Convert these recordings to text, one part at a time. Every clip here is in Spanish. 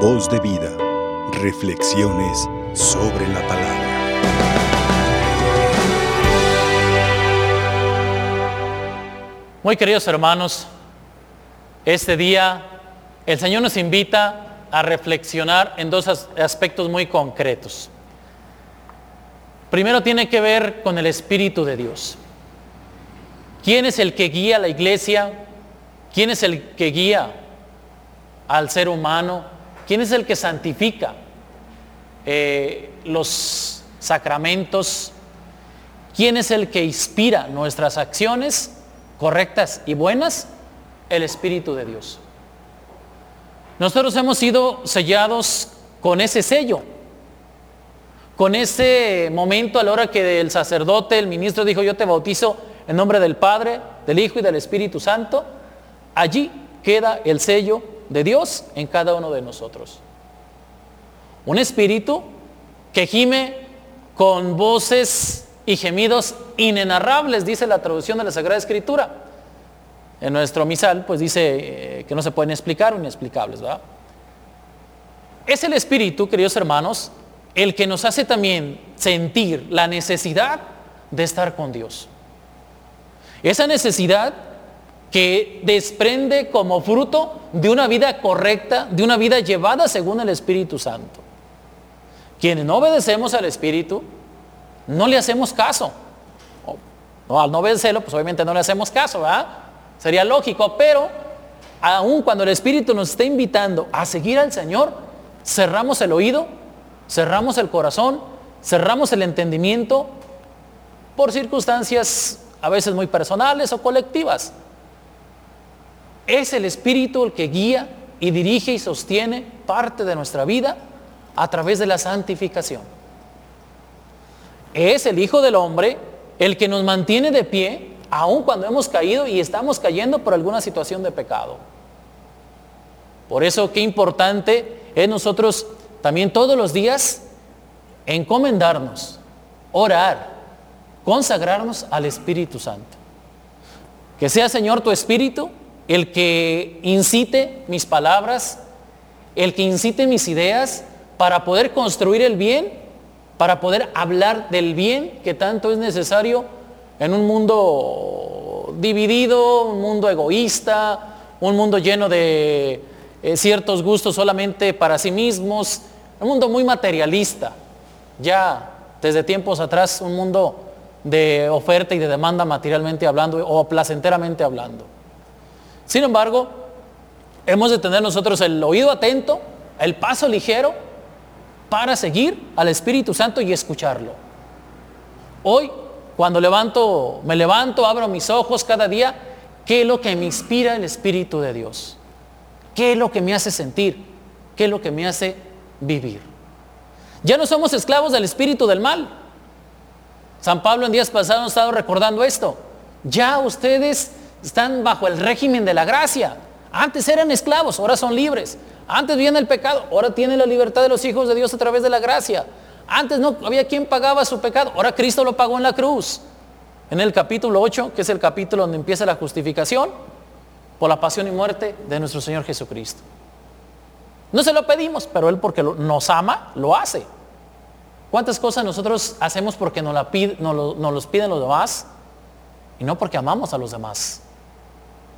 Voz de vida. Reflexiones sobre la palabra. Muy queridos hermanos, este día el Señor nos invita a reflexionar en dos aspectos muy concretos. Primero tiene que ver con el Espíritu de Dios. ¿Quién es el que guía la iglesia? ¿Quién es el que guía al ser humano? ¿Quién es el que santifica eh, los sacramentos? ¿Quién es el que inspira nuestras acciones correctas y buenas? El Espíritu de Dios. Nosotros hemos sido sellados con ese sello, con ese momento a la hora que el sacerdote, el ministro dijo, yo te bautizo en nombre del Padre, del Hijo y del Espíritu Santo, allí queda el sello de Dios en cada uno de nosotros. Un espíritu que gime con voces y gemidos inenarrables, dice la traducción de la Sagrada Escritura. En nuestro misal, pues dice eh, que no se pueden explicar o inexplicables, ¿verdad? Es el espíritu, queridos hermanos, el que nos hace también sentir la necesidad de estar con Dios. Esa necesidad que desprende como fruto de una vida correcta, de una vida llevada según el Espíritu Santo. Quienes no obedecemos al Espíritu, no le hacemos caso. Al no obedecerlo, pues obviamente no le hacemos caso, ¿verdad? Sería lógico, pero aun cuando el Espíritu nos está invitando a seguir al Señor, cerramos el oído, cerramos el corazón, cerramos el entendimiento por circunstancias a veces muy personales o colectivas. Es el Espíritu el que guía y dirige y sostiene parte de nuestra vida a través de la santificación. Es el Hijo del Hombre el que nos mantiene de pie aun cuando hemos caído y estamos cayendo por alguna situación de pecado. Por eso qué importante es nosotros también todos los días encomendarnos, orar, consagrarnos al Espíritu Santo. Que sea Señor tu Espíritu el que incite mis palabras, el que incite mis ideas para poder construir el bien, para poder hablar del bien que tanto es necesario en un mundo dividido, un mundo egoísta, un mundo lleno de eh, ciertos gustos solamente para sí mismos, un mundo muy materialista. Ya desde tiempos atrás, un mundo de oferta y de demanda materialmente hablando o placenteramente hablando. Sin embargo, hemos de tener nosotros el oído atento, el paso ligero, para seguir al Espíritu Santo y escucharlo. Hoy, cuando levanto, me levanto, abro mis ojos cada día, ¿qué es lo que me inspira el Espíritu de Dios? ¿Qué es lo que me hace sentir? ¿Qué es lo que me hace vivir? Ya no somos esclavos del espíritu del mal. San Pablo en días pasados ha estado recordando esto. Ya ustedes están bajo el régimen de la gracia. Antes eran esclavos, ahora son libres. Antes viene el pecado, ahora tienen la libertad de los hijos de Dios a través de la gracia. Antes no había quien pagaba su pecado, ahora Cristo lo pagó en la cruz. En el capítulo 8, que es el capítulo donde empieza la justificación, por la pasión y muerte de nuestro Señor Jesucristo. No se lo pedimos, pero Él porque nos ama, lo hace. ¿Cuántas cosas nosotros hacemos porque nos, nos, nos los piden los demás y no porque amamos a los demás?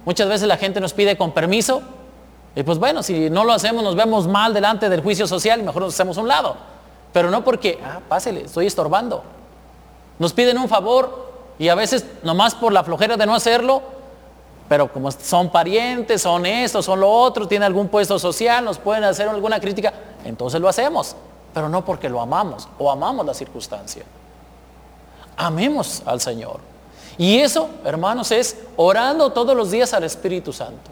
Muchas veces la gente nos pide con permiso y pues bueno, si no lo hacemos nos vemos mal delante del juicio social y mejor nos hacemos un lado. Pero no porque, ah, pásele, estoy estorbando. Nos piden un favor y a veces nomás por la flojera de no hacerlo, pero como son parientes, son esto, son lo otro, tienen algún puesto social, nos pueden hacer alguna crítica, entonces lo hacemos, pero no porque lo amamos o amamos la circunstancia. Amemos al Señor. Y eso, hermanos, es orando todos los días al Espíritu Santo.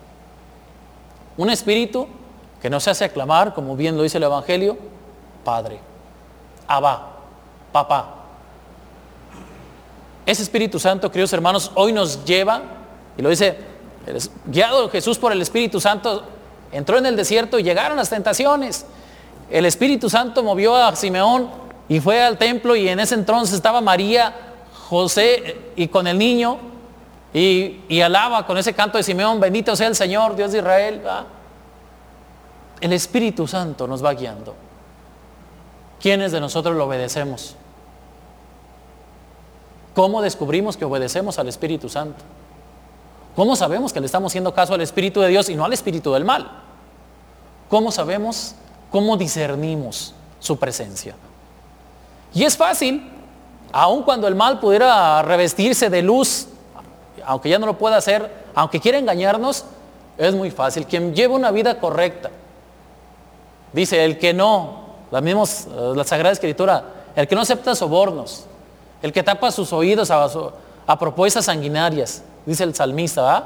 Un espíritu que nos hace aclamar, como bien lo dice el Evangelio, Padre, Abba, Papá. Ese Espíritu Santo, queridos hermanos, hoy nos lleva, y lo dice, guiado Jesús por el Espíritu Santo, entró en el desierto y llegaron las tentaciones. El Espíritu Santo movió a Simeón y fue al templo y en ese entonces estaba María José y con el niño y, alaba con ese canto de Simeón, bendito sea el Señor, Dios de Israel. el Espíritu Santo nos va guiando. ¿Quiénes de nosotros lo obedecemos? ¿Cómo descubrimos que obedecemos al Espíritu Santo? ¿Cómo sabemos que le estamos haciendo caso al Espíritu de Dios y no al Espíritu del mal? ¿Cómo sabemos? ¿Cómo discernimos su presencia? Y es fácil, aun cuando el mal pudiera revestirse de luz, aunque ya no lo pueda hacer, aunque quiera engañarnos, es muy fácil. Quien lleva una vida correcta, dice, el que no, la, misma, la Sagrada Escritura, el que no acepta sobornos, el que tapa sus oídos a, propuestas sanguinarias, dice el salmista,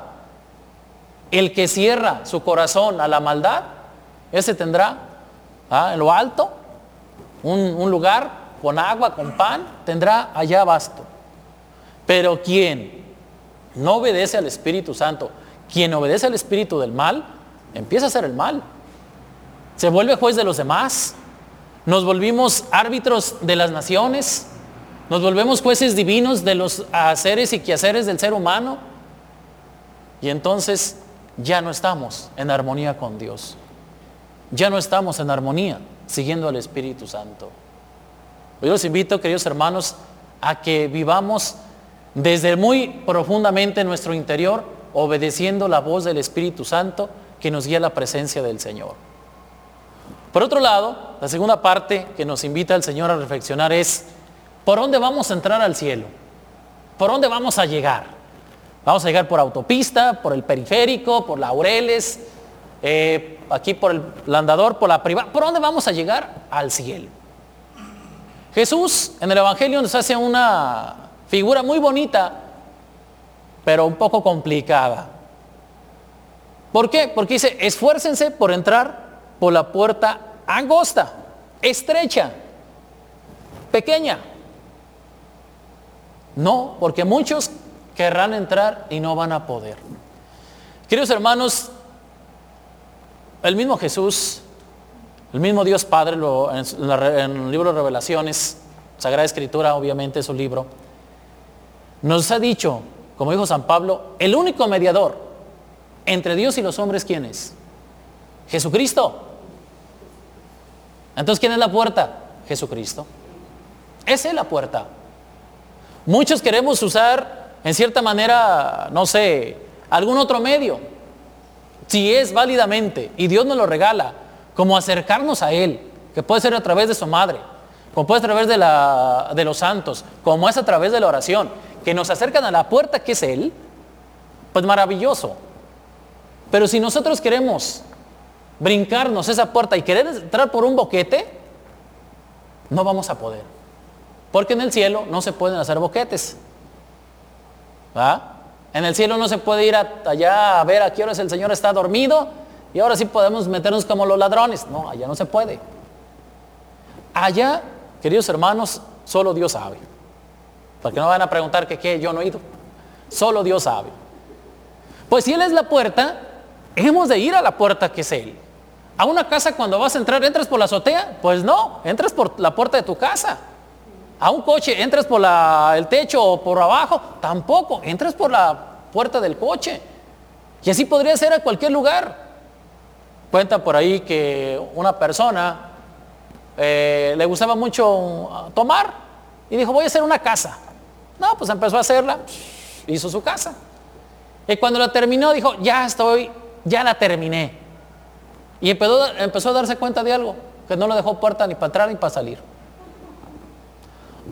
el que cierra su corazón a la maldad, ese tendrá en lo alto un, lugar con agua, con pan, tendrá allá abasto. Pero quien no obedece al Espíritu Santo, quien obedece al Espíritu del mal, empieza a hacer el mal. Se vuelve juez de los demás. Nos volvimos árbitros de las naciones. Nos volvemos jueces divinos de los haceres y quehaceres del ser humano. Y entonces ya no estamos en armonía con Dios. Ya no estamos en armonía siguiendo al Espíritu Santo. Yo los invito, queridos hermanos, a que vivamos desde muy profundamente en nuestro interior, obedeciendo la voz del Espíritu Santo que nos guía a la presencia del Señor. Por otro lado, la segunda parte que nos invita el Señor a reflexionar es ¿Por dónde vamos a entrar al cielo? ¿Por dónde vamos a llegar? Vamos a llegar por autopista, por el periférico, por Laureles, eh, aquí por el andador, por la privada. ¿Por dónde vamos a llegar? Al cielo. Jesús en el Evangelio nos hace una figura muy bonita, pero un poco complicada. ¿Por qué? Porque dice, esfuércense por entrar por la puerta angosta, estrecha, pequeña. No, porque muchos querrán entrar y no van a poder. Queridos hermanos, el mismo Jesús, el mismo Dios Padre, en, el libro de Revelaciones, Sagrada Escritura, obviamente es su libro, nos ha dicho, como dijo San Pablo, el único mediador entre Dios y los hombres, ¿quién es? Jesucristo. Entonces, ¿quién es la puerta? Jesucristo. Esa es la puerta. Muchos queremos usar, en cierta manera, no sé, algún otro medio. Si es válidamente, y Dios nos lo regala, como acercarnos a Él, que puede ser a través de su madre, como puede ser a través de, la, de los santos, como es a través de la oración, que nos acercan a la puerta que es Él, pues maravilloso. Pero si nosotros queremos brincarnos esa puerta y querer entrar por un boquete, no vamos a poder. Porque en el cielo no se pueden hacer boquetes. En el cielo no se puede ir allá a ver a qué horas el Señor está dormido y ahora sí podemos meternos como los ladrones. No, allá no se puede. Allá, queridos hermanos, solo Dios sabe. Porque no van a preguntar que qué yo no he ido. Solo Dios sabe. Pues si Él es la puerta, hemos de ir a la puerta que es Él. A una casa cuando vas a entrar, ¿entras por la azotea? Pues no, entras por la puerta de tu casa. A un coche, entras por el techo o por abajo, tampoco, entras por la puerta del coche. Y así podría ser a cualquier lugar. Cuenta por ahí que una persona eh, le gustaba mucho tomar y dijo, voy a hacer una casa. No, pues empezó a hacerla, hizo su casa. Y cuando la terminó dijo, ya estoy, ya la terminé. Y empezó, empezó a darse cuenta de algo, que no le dejó puerta ni para entrar ni para salir.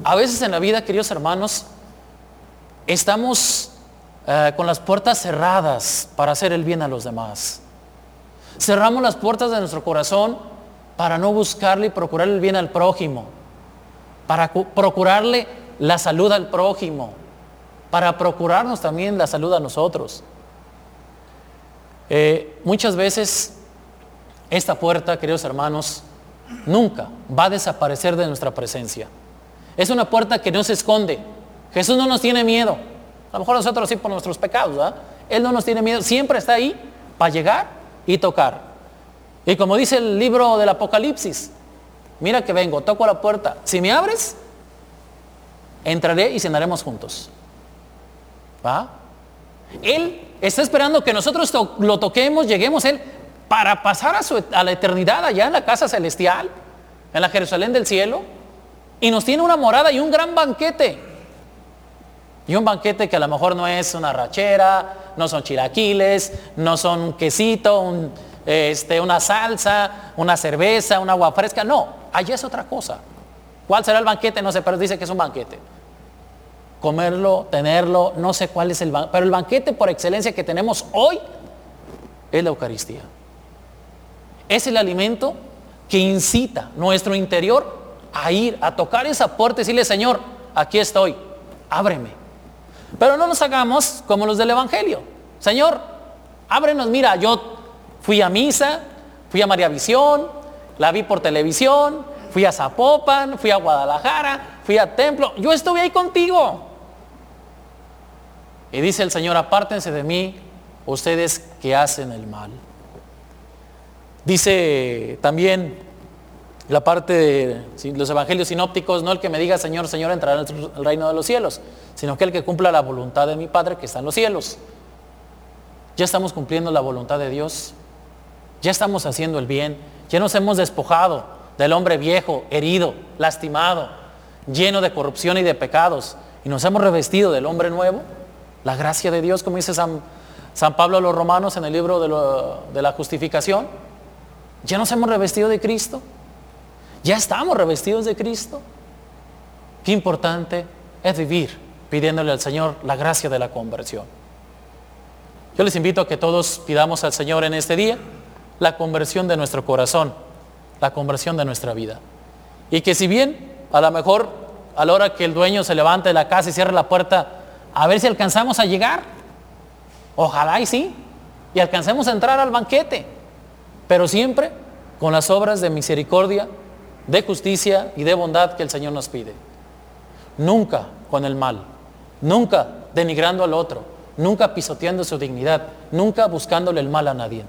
A veces en la vida, queridos hermanos, estamos eh, con las puertas cerradas para hacer el bien a los demás. Cerramos las puertas de nuestro corazón para no buscarle y procurar el bien al prójimo, para procurarle la salud al prójimo, para procurarnos también la salud a nosotros. Eh, muchas veces esta puerta, queridos hermanos, nunca va a desaparecer de nuestra presencia. Es una puerta que no se esconde. Jesús no nos tiene miedo. A lo mejor nosotros sí por nuestros pecados, ¿verdad? Él no nos tiene miedo. Siempre está ahí para llegar y tocar. Y como dice el libro del Apocalipsis, mira que vengo, toco la puerta. Si me abres, entraré y cenaremos juntos. ¿Va? Él está esperando que nosotros lo toquemos, lleguemos Él para pasar a, su- a la eternidad allá en la casa celestial, en la Jerusalén del cielo, y nos tiene una morada y un gran banquete. Y un banquete que a lo mejor no es una rachera, no son chilaquiles, no son un quesito, este, una salsa, una cerveza, un agua fresca. No, allá es otra cosa. ¿Cuál será el banquete? No sé, pero dice que es un banquete. Comerlo, tenerlo, no sé cuál es el banquete. Pero el banquete por excelencia que tenemos hoy es la Eucaristía. Es el alimento que incita nuestro interior a ir, a tocar esa puerta y decirle, Señor, aquí estoy, ábreme. Pero no nos hagamos como los del Evangelio. Señor, ábrenos, mira, yo fui a misa, fui a María Visión, la vi por televisión, fui a Zapopan, fui a Guadalajara, fui a Templo, yo estuve ahí contigo. Y dice el Señor, apártense de mí, ustedes que hacen el mal. Dice también la parte de los evangelios sinópticos, no el que me diga Señor, Señor entrará en el reino de los cielos, sino que el que cumpla la voluntad de mi Padre que está en los cielos. Ya estamos cumpliendo la voluntad de Dios, ya estamos haciendo el bien, ya nos hemos despojado del hombre viejo, herido, lastimado, lleno de corrupción y de pecados, y nos hemos revestido del hombre nuevo, la gracia de Dios, como dice San, Pablo a los romanos en el libro de la justificación, ya nos hemos revestido de Cristo. Ya estamos revestidos de Cristo. Qué importante es vivir pidiéndole al Señor la gracia de la conversión. Yo les invito a que todos pidamos al Señor en este día la conversión de nuestro corazón, la conversión de nuestra vida. Y que si bien a lo mejor a la hora que el dueño se levante de la casa y cierre la puerta, a ver si alcanzamos a llegar. Ojalá y sí. Y alcancemos a entrar al banquete. Pero siempre con las obras de misericordia, de justicia y de bondad que el Señor nos pide. Nunca con el mal, nunca denigrando al otro, nunca pisoteando su dignidad, nunca buscándole el mal a nadie.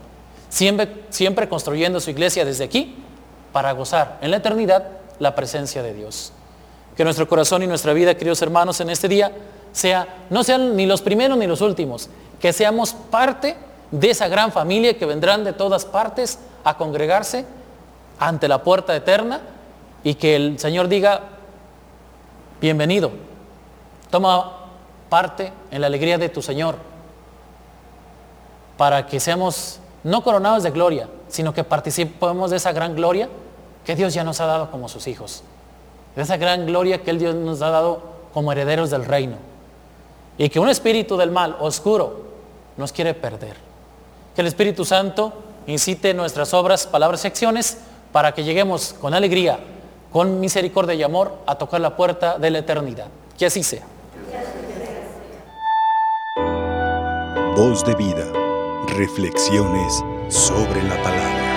Siempre, siempre construyendo su iglesia desde aquí para gozar en la eternidad la presencia de Dios. Que nuestro corazón y nuestra vida, queridos hermanos, en este día sea, no sean ni los primeros ni los últimos, que seamos parte de esa gran familia que vendrán de todas partes a congregarse ante la puerta eterna y que el Señor diga, bienvenido, toma parte en la alegría de tu Señor, para que seamos no coronados de gloria, sino que participemos de esa gran gloria que Dios ya nos ha dado como sus hijos, de esa gran gloria que el Dios nos ha dado como herederos del reino, y que un espíritu del mal oscuro nos quiere perder. Que el Espíritu Santo incite nuestras obras, palabras y acciones para que lleguemos con alegría, con misericordia y amor a tocar la puerta de la eternidad. Que así sea. Voz de vida. Reflexiones sobre la palabra.